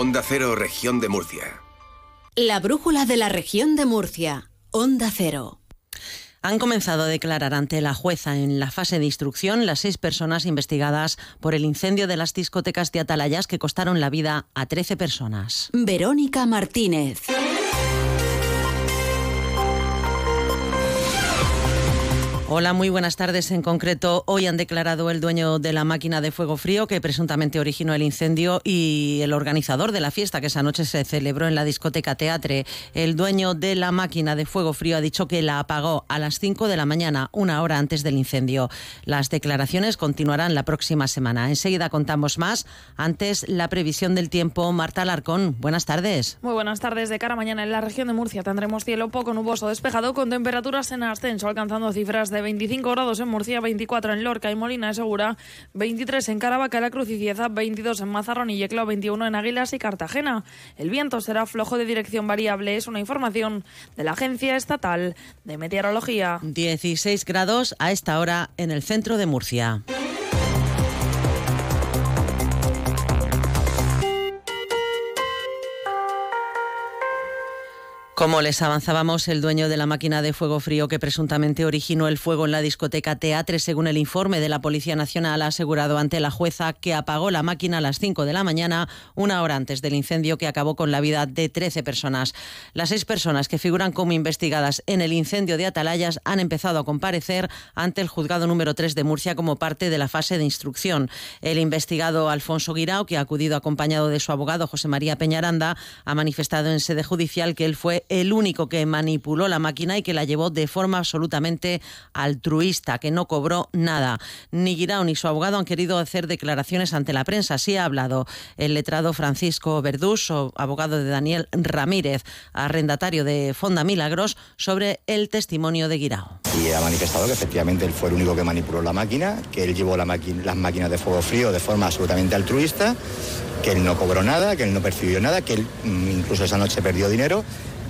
Onda Cero, región de Murcia. La brújula de la región de Murcia. Onda Cero. Han comenzado a declarar ante la jueza en la fase de instrucción las seis personas investigadas por el incendio de las discotecas de Atalayas que costaron la vida a 13 personas. Verónica Martínez. Hola, muy buenas tardes. En concreto, hoy han declarado el dueño de la máquina de fuego frío que presuntamente originó el incendio y el organizador de la fiesta que esa noche se celebró en la discoteca Teatre. El dueño de la máquina de fuego frío ha dicho que la apagó a las 5 de la mañana, una hora antes del incendio. Las declaraciones continuarán la próxima semana. Enseguida contamos más. Antes, la previsión del tiempo. Marta Alarcón, buenas tardes. Muy buenas tardes. De cara a mañana en la región de Murcia tendremos cielo poco nuboso despejado con temperaturas en ascenso, alcanzando cifras de 25 grados en Murcia, 24 en Lorca y Molina de Segura, 23 en Caravaca, La Cruz y Cieza, 22 en Mazarrón y Yecla, 21 en Águilas y Cartagena. El viento será flojo de dirección variable, es una información de la Agencia Estatal de Meteorología. 16 grados a esta hora en el centro de Murcia. Como les avanzábamos, el dueño de la máquina de fuego frío que presuntamente originó el fuego en la discoteca Teatre, según el informe de la Policía Nacional, ha asegurado ante la jueza que apagó la máquina a las 5 de la mañana, una hora antes del incendio que acabó con la vida de 13 personas. Las seis personas que figuran como investigadas en el incendio de Atalayas han empezado a comparecer ante el juzgado número 3 de Murcia como parte de la fase de instrucción. El investigado Alfonso Guirao, que ha acudido acompañado de su abogado José María Peñaranda, ha manifestado en sede judicial que él fue el único que manipuló la máquina y que la llevó de forma absolutamente altruista, que no cobró nada. Ni Guirao ni su abogado han querido hacer declaraciones ante la prensa. Sí ha hablado el letrado Francisco Verdús, abogado de Daniel Ramírez, arrendatario de Fonda Milagros, sobre el testimonio de Guirao. Y ha manifestado que efectivamente él fue el único que manipuló la máquina, que él llevó la las máquinas de fuego frío de forma absolutamente altruista, que él no cobró nada, que él no percibió nada, que él mm, incluso esa noche perdió dinero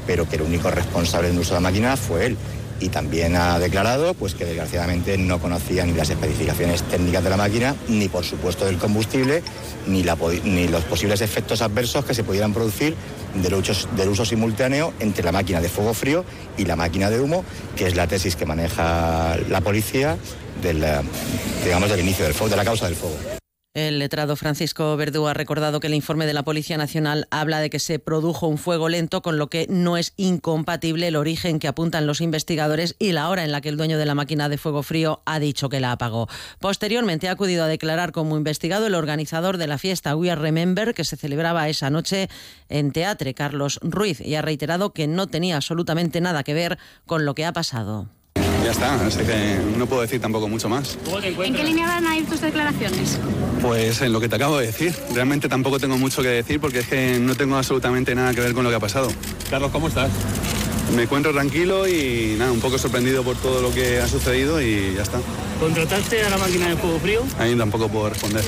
pero que el único responsable del uso de la máquina fue él. Y también ha declarado pues, que desgraciadamente no conocía ni las especificaciones técnicas de la máquina, ni por supuesto del combustible, ni, ni los posibles efectos adversos que se pudieran producir del uso, del uso simultáneo entre la máquina de fuego frío y la máquina de humo, que es la tesis que maneja la policía del, digamos, del inicio del fuego, de la causa del fuego. El letrado Francisco Verdú ha recordado que el informe de la Policía Nacional habla de que se produjo un fuego lento, con lo que no es incompatible el origen que apuntan los investigadores y la hora en la que el dueño de la máquina de fuego frío ha dicho que la apagó. Posteriormente ha acudido a declarar como investigado el organizador de la fiesta We Are Remember, que se celebraba esa noche en Teatre, Carlos Ruiz, y ha reiterado que no tenía absolutamente nada que ver con lo que ha pasado. Ya está, así que no puedo decir tampoco mucho más. ¿En qué línea van a ir tus declaraciones? Pues en lo que te acabo de decir. Realmente tampoco tengo mucho que decir porque es que no tengo absolutamente nada que ver con lo que ha pasado. Carlos, ¿cómo estás? Me encuentro tranquilo y nada, un poco sorprendido por todo lo que ha sucedido y ya está. ¿Contrataste a la máquina de fuego frío? Ahí tampoco puedo responder.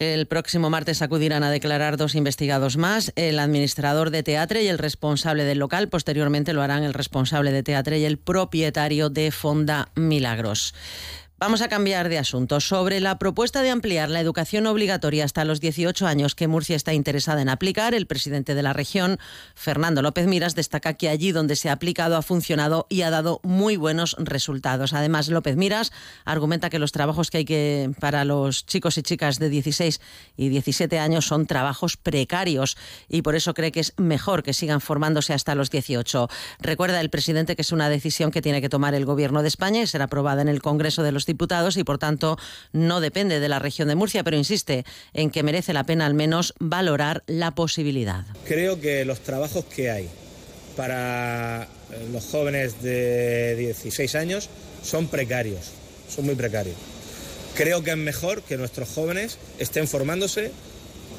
El próximo martes acudirán a declarar dos investigados más, el administrador de teatre y el responsable del local. Posteriormente lo harán el responsable de teatre y el propietario de Fonda Milagros. Vamos a cambiar de asunto. Sobre la propuesta de ampliar la educación obligatoria hasta los 18 años que Murcia está interesada en aplicar, el presidente de la región, Fernando López Miras, destaca que allí donde se ha aplicado ha funcionado y ha dado muy buenos resultados. Además, López Miras argumenta que los trabajos que hay que para los chicos y chicas de 16 y 17 años son trabajos precarios y por eso cree que es mejor que sigan formándose hasta los 18. Recuerda el presidente que es una decisión que tiene que tomar el Gobierno de España y será aprobada en el Congreso de los diputados y por tanto no depende de la región de Murcia, pero insiste en que merece la pena al menos valorar la posibilidad. Creo que los trabajos que hay para eh, los jóvenes de 16 años son precarios, son muy precarios. Creo que es mejor que nuestros jóvenes estén formándose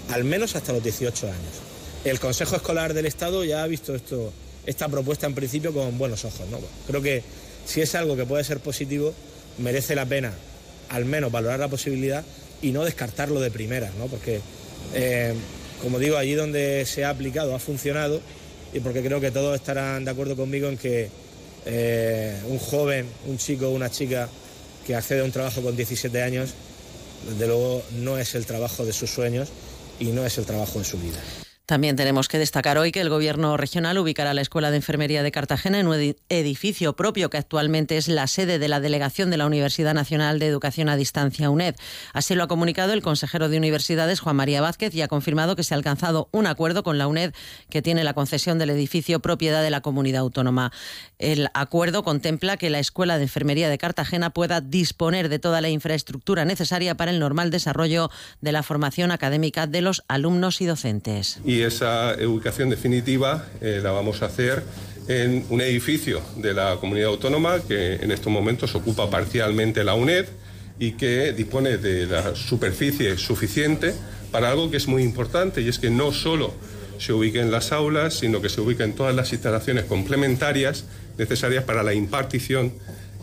al menos hasta los 18 años. El Consejo Escolar del Estado ya ha visto esto, esta propuesta en principio con buenos ojos. ¿no? Creo que si es algo que puede ser positivo, merece la pena al menos valorar la posibilidad y no descartarlo de primeras, ¿no? Porque, eh, como digo, allí donde se ha aplicado ha funcionado y porque creo que todos estarán de acuerdo conmigo en que eh, un joven, un chico o una chica que accede a un trabajo con 17 años, desde luego no es el trabajo de sus sueños y no es el trabajo de su vida. También tenemos que destacar hoy que el Gobierno regional ubicará la Escuela de Enfermería de Cartagena en un edificio propio que actualmente es la sede de la delegación de la Universidad Nacional de Educación a Distancia UNED. Así lo ha comunicado el consejero de Universidades, Juan María Vázquez, y ha confirmado que se ha alcanzado un acuerdo con la UNED que tiene la concesión del edificio propiedad de la comunidad autónoma. El acuerdo contempla que la Escuela de Enfermería de Cartagena pueda disponer de toda la infraestructura necesaria para el normal desarrollo de la formación académica de los alumnos y docentes esa ubicación definitiva eh, la vamos a hacer en un edificio de la comunidad autónoma que en estos momentos ocupa parcialmente la UNED y que dispone de la superficie suficiente para algo que es muy importante y es que no solo se ubique en las aulas, sino que se ubique en todas las instalaciones complementarias necesarias para la impartición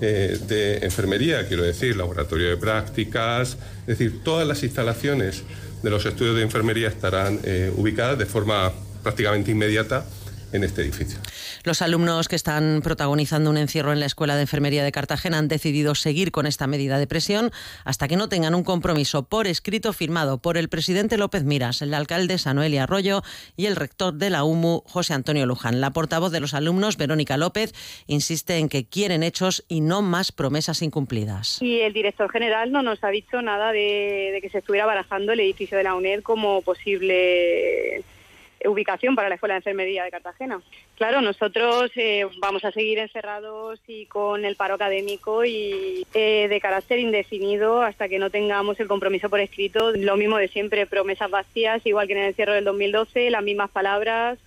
eh, de enfermería, quiero decir, laboratorio de prácticas, es decir, todas las instalaciones de los estudios de enfermería estarán eh, ubicadas de forma prácticamente inmediata en este edificio. Los alumnos que están protagonizando un encierro en la Escuela de Enfermería de Cartagena han decidido seguir con esta medida de presión hasta que no tengan un compromiso por escrito firmado por el presidente López Miras, el alcalde Sanuel Arroyo y el rector de la UMU, José Antonio Luján. La portavoz de los alumnos, Verónica López, insiste en que quieren hechos y no más promesas incumplidas. Y el director general no nos ha dicho nada de, de que se estuviera barajando el edificio de la UNED como posible ubicación para la Escuela de Enfermería de Cartagena. Claro, nosotros eh, vamos a seguir encerrados y con el paro académico y eh, de carácter indefinido hasta que no tengamos el compromiso por escrito. Lo mismo de siempre, promesas vacías, igual que en el encierro del 2012, las mismas palabras.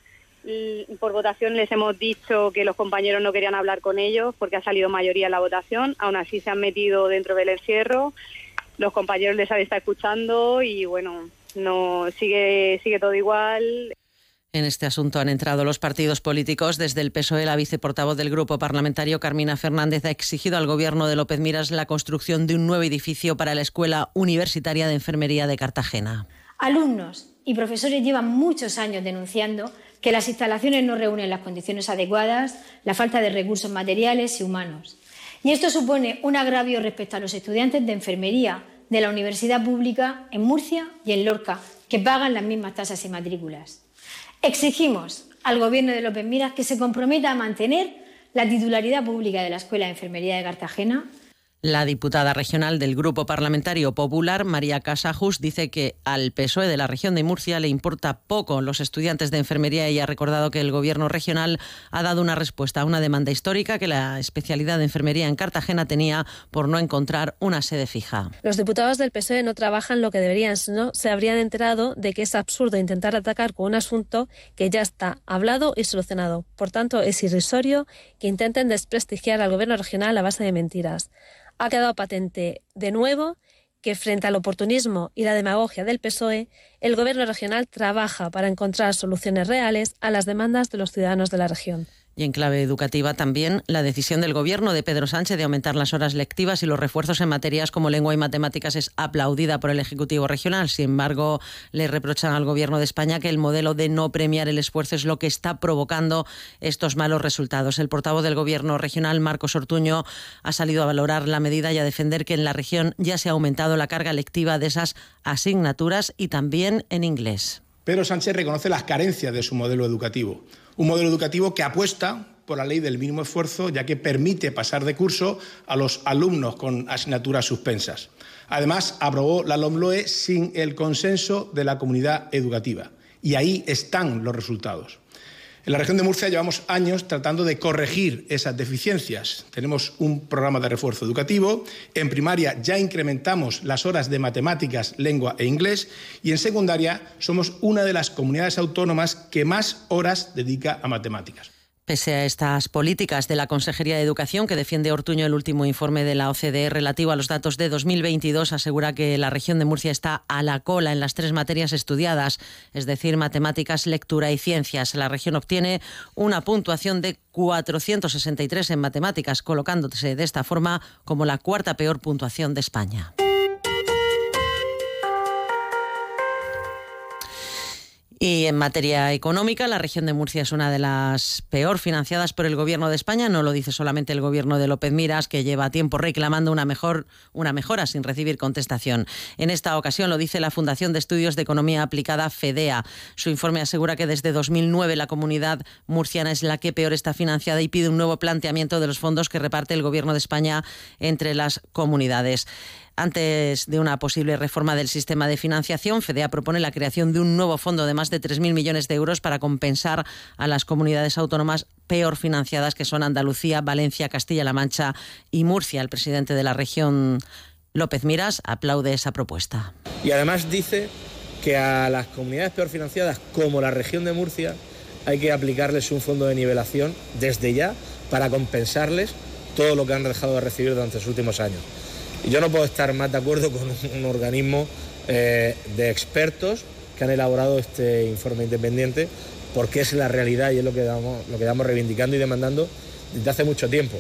Por votación les hemos dicho que los compañeros no querían hablar con ellos porque ha salido mayoría en la votación. Aún así se han metido dentro del encierro. Los compañeros les han estado escuchando y bueno, no sigue sigue todo igual. En este asunto han entrado los partidos políticos. Desde el PSOE, la viceportavoz del grupo parlamentario, Carmina Fernández, ha exigido al gobierno de López Miras la construcción de un nuevo edificio para la Escuela Universitaria de Enfermería de Cartagena. Alumnos y profesores llevan muchos años denunciando que las instalaciones no reúnen las condiciones adecuadas, la falta de recursos materiales y humanos. Y esto supone un agravio respecto a los estudiantes de enfermería de la universidad pública en Murcia y en Lorca, que pagan las mismas tasas y matrículas. Exigimos al Gobierno de López Miras que se comprometa a mantener la titularidad pública de la Escuela de Enfermería de Cartagena la diputada regional del Grupo Parlamentario Popular, María Casajus, dice que al PSOE de la región de Murcia le importa poco los estudiantes de enfermería y ha recordado que el Gobierno regional ha dado una respuesta a una demanda histórica que la especialidad de enfermería en Cartagena tenía por no encontrar una sede fija. Los diputados del PSOE no trabajan lo que deberían, no se habrían enterado de que es absurdo intentar atacar con un asunto que ya está hablado y solucionado. Por tanto, es irrisorio que intenten desprestigiar al Gobierno regional a base de mentiras ha quedado patente de nuevo que frente al oportunismo y la demagogia del PSOE, el Gobierno regional trabaja para encontrar soluciones reales a las demandas de los ciudadanos de la región. Y en clave educativa también la decisión del Gobierno de Pedro Sánchez de aumentar las horas lectivas y los refuerzos en materias como lengua y matemáticas es aplaudida por el Ejecutivo regional. Sin embargo, le reprochan al Gobierno de España que el modelo de no premiar el esfuerzo es lo que está provocando estos malos resultados. El portavoz del Gobierno regional, Marcos Ortuño, ha salido a valorar la medida y a defender que en la región ya se ha aumentado la carga lectiva de esas asignaturas y también en inglés. Pedro Sánchez reconoce las carencias de su modelo educativo un modelo educativo que apuesta por la ley del mínimo esfuerzo, ya que permite pasar de curso a los alumnos con asignaturas suspensas. Además, aprobó la LOMLOE sin el consenso de la comunidad educativa. Y ahí están los resultados. En la región de Murcia llevamos años tratando de corregir esas deficiencias. Tenemos un programa de refuerzo educativo. En primaria ya incrementamos las horas de matemáticas, lengua e inglés. Y en secundaria somos una de las comunidades autónomas que más horas dedica a matemáticas. Pese a estas políticas de la Consejería de Educación que defiende Ortuño el último informe de la OCDE relativo a los datos de 2022 asegura que la región de Murcia está a la cola en las tres materias estudiadas, es decir, matemáticas, lectura y ciencias. La región obtiene una puntuación de 463 en matemáticas, colocándose de esta forma como la cuarta peor puntuación de España. Y en materia económica, la región de Murcia es una de las peor financiadas por el Gobierno de España. No lo dice solamente el Gobierno de López Miras, que lleva tiempo reclamando una, mejor, una mejora sin recibir contestación. En esta ocasión lo dice la Fundación de Estudios de Economía Aplicada, FEDEA. Su informe asegura que desde 2009 la comunidad murciana es la que peor está financiada y pide un nuevo planteamiento de los fondos que reparte el Gobierno de España entre las comunidades. Antes de una posible reforma del sistema de financiación, FEDEA propone la creación de un nuevo fondo de más de 3.000 millones de euros para compensar a las comunidades autónomas peor financiadas, que son Andalucía, Valencia, Castilla-La Mancha y Murcia. El presidente de la región, López Miras, aplaude esa propuesta. Y además dice que a las comunidades peor financiadas, como la región de Murcia, hay que aplicarles un fondo de nivelación desde ya para compensarles todo lo que han dejado de recibir durante los últimos años. Y yo no puedo estar más de acuerdo con un, organismo eh, de expertos que han elaborado este informe independiente, porque es la realidad y es lo que damos, lo que damos reivindicando y demandando desde hace mucho tiempo.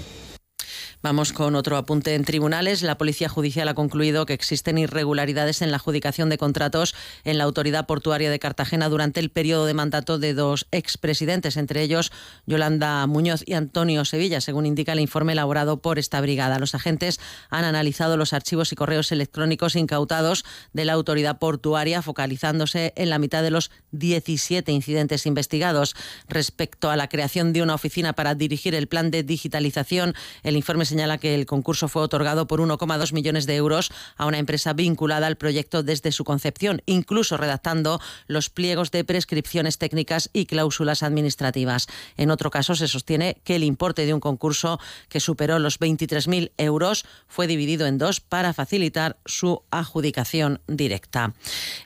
Vamos con otro apunte en tribunales. La Policía Judicial ha concluido que existen irregularidades en la adjudicación de contratos en la Autoridad Portuaria de Cartagena durante el periodo de mandato de dos expresidentes, entre ellos Yolanda Muñoz y Antonio Sevilla, según indica el informe elaborado por esta brigada. Los agentes han analizado los archivos y correos electrónicos incautados de la Autoridad Portuaria, focalizándose en la mitad de los 17 incidentes investigados. Respecto a la creación de una oficina para dirigir el plan de digitalización, el informe señala que el concurso fue otorgado por 1,2 millones de euros a una empresa vinculada al proyecto desde su concepción, incluso redactando los pliegos de prescripciones técnicas y cláusulas administrativas. En otro caso, se sostiene que el importe de un concurso que superó los 23.000 euros fue dividido en dos para facilitar su adjudicación directa.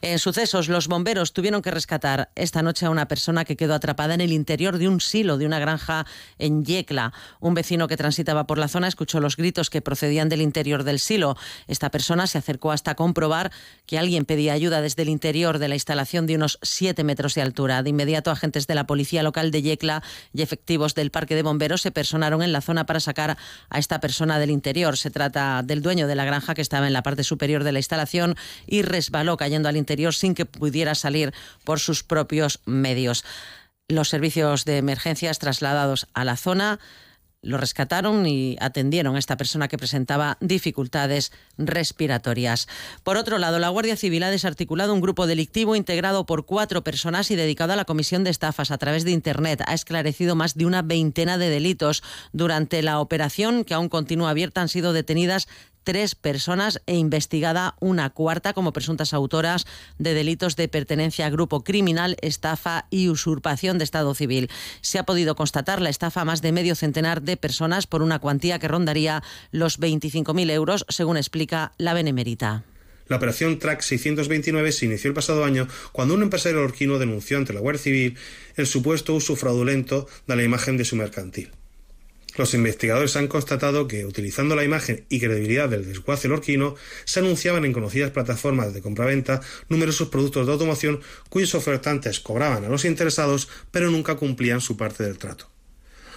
En sucesos, los bomberos tuvieron que rescatar esta noche a una persona que quedó atrapada en el interior de un silo de una granja en Yecla. Un vecino que transitaba por la zona escuchó los gritos que procedían del interior del silo. Esta persona se acercó hasta comprobar que alguien pedía ayuda desde el interior de la instalación de unos 7 metros de altura. De inmediato, agentes de la policía local de Yecla y efectivos del parque de bomberos se personaron en la zona para sacar a esta persona del interior. Se trata del dueño de la granja que estaba en la parte superior de la instalación y resbaló cayendo al interior sin que pudiera salir por sus propios medios. Los servicios de emergencias trasladados a la zona lo rescataron y atendieron a esta persona que presentaba dificultades respiratorias. Por otro lado, la Guardia Civil ha desarticulado un grupo delictivo integrado por cuatro personas y dedicado a la comisión de estafas a través de Internet. Ha esclarecido más de una veintena de delitos. Durante la operación, que aún continúa abierta, han sido detenidas tres personas e investigada una cuarta como presuntas autoras de delitos de pertenencia a grupo criminal, estafa y usurpación de Estado civil. Se ha podido constatar la estafa a más de medio centenar de personas por una cuantía que rondaría los 25.000 euros, según explica la Benemérita. La operación Track 629 se inició el pasado año cuando un empresario orquino denunció ante la Guardia Civil el supuesto uso fraudulento de la imagen de su mercantil. Los investigadores han constatado que, utilizando la imagen y credibilidad del desguace lorquino, se anunciaban en conocidas plataformas de compraventa numerosos productos de automoción cuyos ofertantes cobraban a los interesados pero nunca cumplían su parte del trato.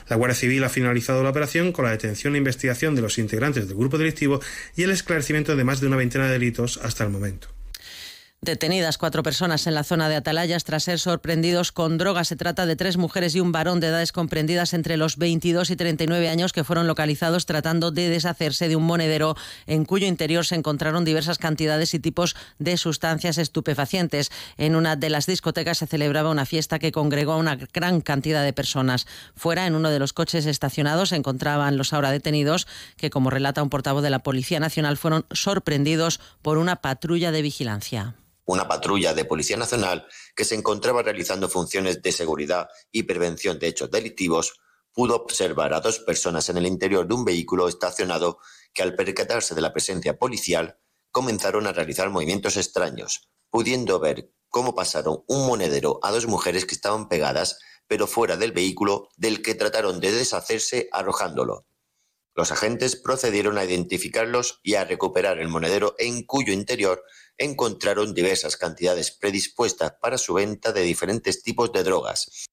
La Guardia Civil ha finalizado la operación con la detención e investigación de los integrantes del grupo delictivo y el esclarecimiento de más de una veintena de delitos hasta el momento. Detenidas cuatro personas en la zona de Atalayas tras ser sorprendidos con drogas. Se trata de tres mujeres y un varón de edades comprendidas entre los 22 y 39 años que fueron localizados tratando de deshacerse de un monedero en cuyo interior se encontraron diversas cantidades y tipos de sustancias estupefacientes. En una de las discotecas se celebraba una fiesta que congregó a una gran cantidad de personas. Fuera, en uno de los coches estacionados, se encontraban los ahora detenidos que, como relata un portavoz de la Policía Nacional, fueron sorprendidos por una patrulla de vigilancia una patrulla de Policía Nacional que se encontraba realizando funciones de seguridad y prevención de hechos delictivos, pudo observar a dos personas en el interior de un vehículo estacionado que al percatarse de la presencia policial comenzaron a realizar movimientos extraños, pudiendo ver cómo pasaron un monedero a dos mujeres que estaban pegadas pero fuera del vehículo del que trataron de deshacerse arrojándolo. Los agentes procedieron a identificarlos y a recuperar el monedero en cuyo interior encontraron diversas cantidades predispuestas para su venta de diferentes tipos de drogas.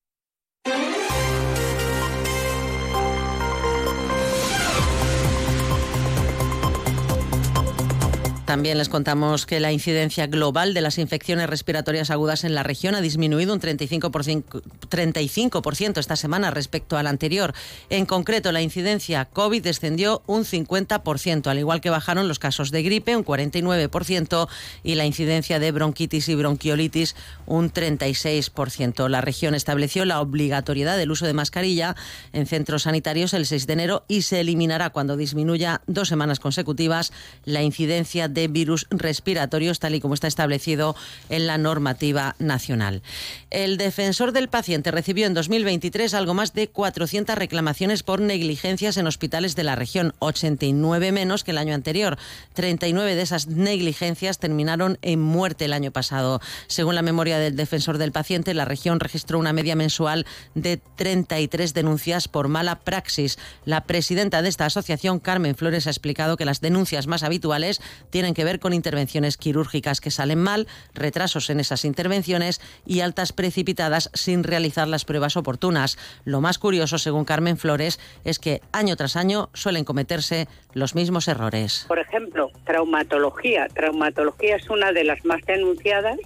También les contamos que la incidencia global de las infecciones respiratorias agudas en la región ha disminuido un 35%, 35 esta semana respecto al anterior. En concreto, la incidencia COVID descendió un 50%, al igual que bajaron los casos de gripe un 49% y la incidencia de bronquitis y bronquiolitis un 36%. La región estableció la obligatoriedad del uso de mascarilla en centros sanitarios el 6 de enero y se eliminará cuando disminuya dos semanas consecutivas la incidencia de virus respiratorios, tal y como está establecido en la normativa nacional. El defensor del paciente recibió en 2023 algo más de 400 reclamaciones por negligencias en hospitales de la región, 89 menos que el año anterior. 39 de esas negligencias terminaron en muerte el año pasado. Según la memoria del defensor del paciente, la región registró una media mensual de 33 denuncias por mala praxis. La presidenta de esta asociación, Carmen Flores, ha explicado que las denuncias más habituales tienen que ver con intervenciones quirúrgicas que salen mal, retrasos en esas intervenciones y altas precipitadas sin realizar las pruebas oportunas. Lo más curioso, según Carmen Flores, es que año tras año suelen cometerse los mismos errores. Por ejemplo, traumatología. Traumatología es una de las más denunciadas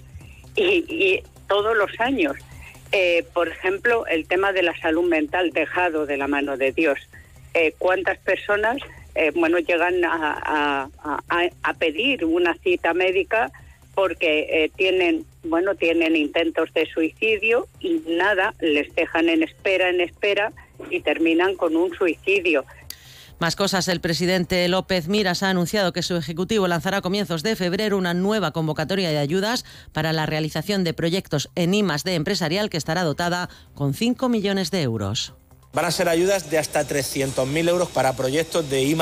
y, todos los años. Eh, por ejemplo, el tema de la salud mental dejado de la mano de Dios. Eh, ¿Cuántas personas eh, bueno, llegan a, pedir una cita médica porque eh, tienen, bueno, tienen intentos de suicidio y nada, les dejan en espera, en espera y terminan con un suicidio. Más cosas, el presidente López Miras ha anunciado que su ejecutivo lanzará a comienzos de febrero una nueva convocatoria de ayudas para la realización de proyectos en I de empresarial que estará dotada con 5 millones de euros. Van a ser ayudas de hasta 300.000 euros para proyectos de I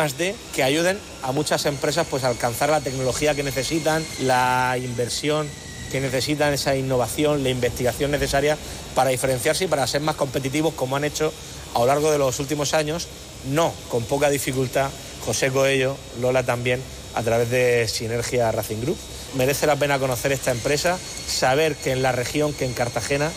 que ayuden a muchas empresas pues, a alcanzar la tecnología que necesitan, la inversión que necesitan, esa innovación, la investigación necesaria para diferenciarse y para ser más competitivos como han hecho a lo largo de los últimos años, no con poca dificultad, José Coello, Lola también, a través de Sinergia Racing Group. Merece la pena conocer esta empresa, saber que en la región, que en Cartagena,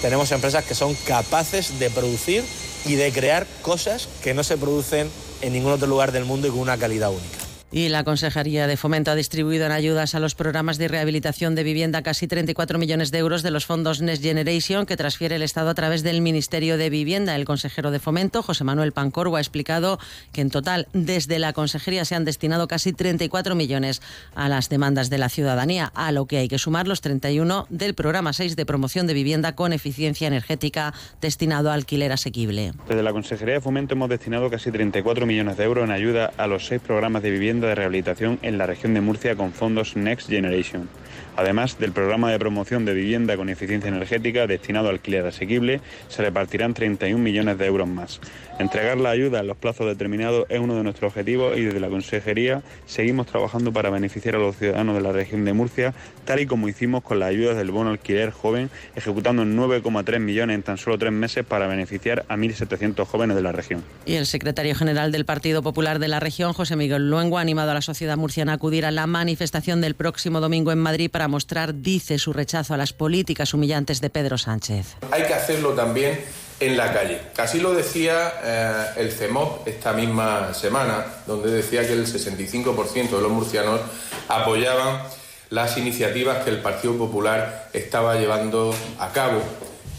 tenemos empresas que son capaces de producir y de crear cosas que no se producen en ningún otro lugar del mundo y con una calidad única. Y la Consejería de Fomento ha distribuido en ayudas a los programas de rehabilitación de vivienda casi 34 millones de euros de los fondos Next Generation que transfiere el Estado a través del Ministerio de Vivienda. El consejero de Fomento, José Manuel Pancorvo, ha explicado que en total desde la Consejería se han destinado casi 34 millones a las demandas de la ciudadanía, a lo que hay que sumar los 31 del programa 6 de promoción de vivienda con eficiencia energética destinado a alquiler asequible. Desde la Consejería de Fomento hemos destinado casi 34 millones de euros en ayuda a los seis programas de vivienda de rehabilitación en la región de Murcia con fondos Next Generation. Además del programa de promoción de vivienda con eficiencia energética destinado al alquiler asequible, se repartirán 31 millones de euros más. Entregar la ayuda en los plazos determinados es uno de nuestros objetivos y desde la Consejería seguimos trabajando para beneficiar a los ciudadanos de la región de Murcia, tal y como hicimos con las ayudas del bono alquiler joven, ejecutando 9,3 millones en tan solo tres meses para beneficiar a 1.700 jóvenes de la región. Y el secretario general del Partido Popular de la región, José Miguel Luengo, ha animado a la sociedad murciana a acudir a la manifestación del próximo domingo en Madrid para mostrar, dice, su rechazo a las políticas humillantes de Pedro Sánchez. Hay que hacerlo también en la calle. Así lo decía eh, el CEMOP esta misma semana, donde decía que el 65% de los murcianos apoyaban las iniciativas que el Partido Popular estaba llevando a cabo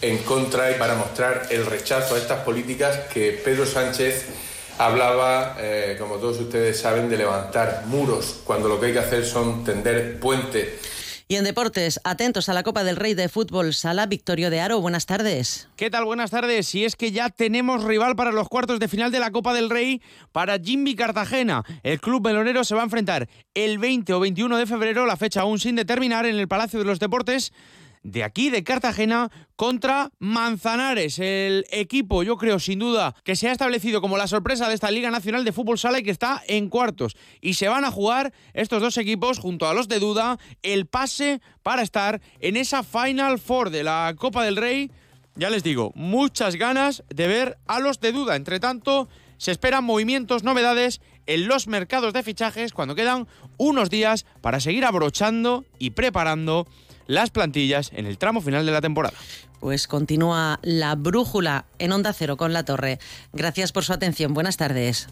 en contra y para mostrar el rechazo a estas políticas que Pedro Sánchez hablaba, eh, como todos ustedes saben, de levantar muros, cuando lo que hay que hacer son tender puentes y en deportes, atentos a la Copa del Rey de Fútbol Sala, Victorio de Aro, buenas tardes. ¿Qué tal? Buenas tardes. Si es que ya tenemos rival para los cuartos de final de la Copa del Rey para Jimmy Cartagena. El club melonero se va a enfrentar el 20 o 21 de febrero, la fecha aún sin determinar, en el Palacio de los Deportes de aquí, de Cartagena, contra Manzanares, el equipo, yo creo, sin duda, que se ha establecido como la sorpresa de esta Liga Nacional de Fútbol Sala y que está en cuartos. Y se van a jugar estos dos equipos, junto a los de Duda, el pase para estar en esa Final Four de la Copa del Rey. Ya les digo, muchas ganas de ver a los de Duda. Entre tanto, se esperan movimientos, novedades en los mercados de fichajes cuando quedan unos días para seguir abrochando y preparando las plantillas en el tramo final de la temporada. Pues continúa la brújula en Onda Cero con la Torre. Gracias por su atención. Buenas tardes.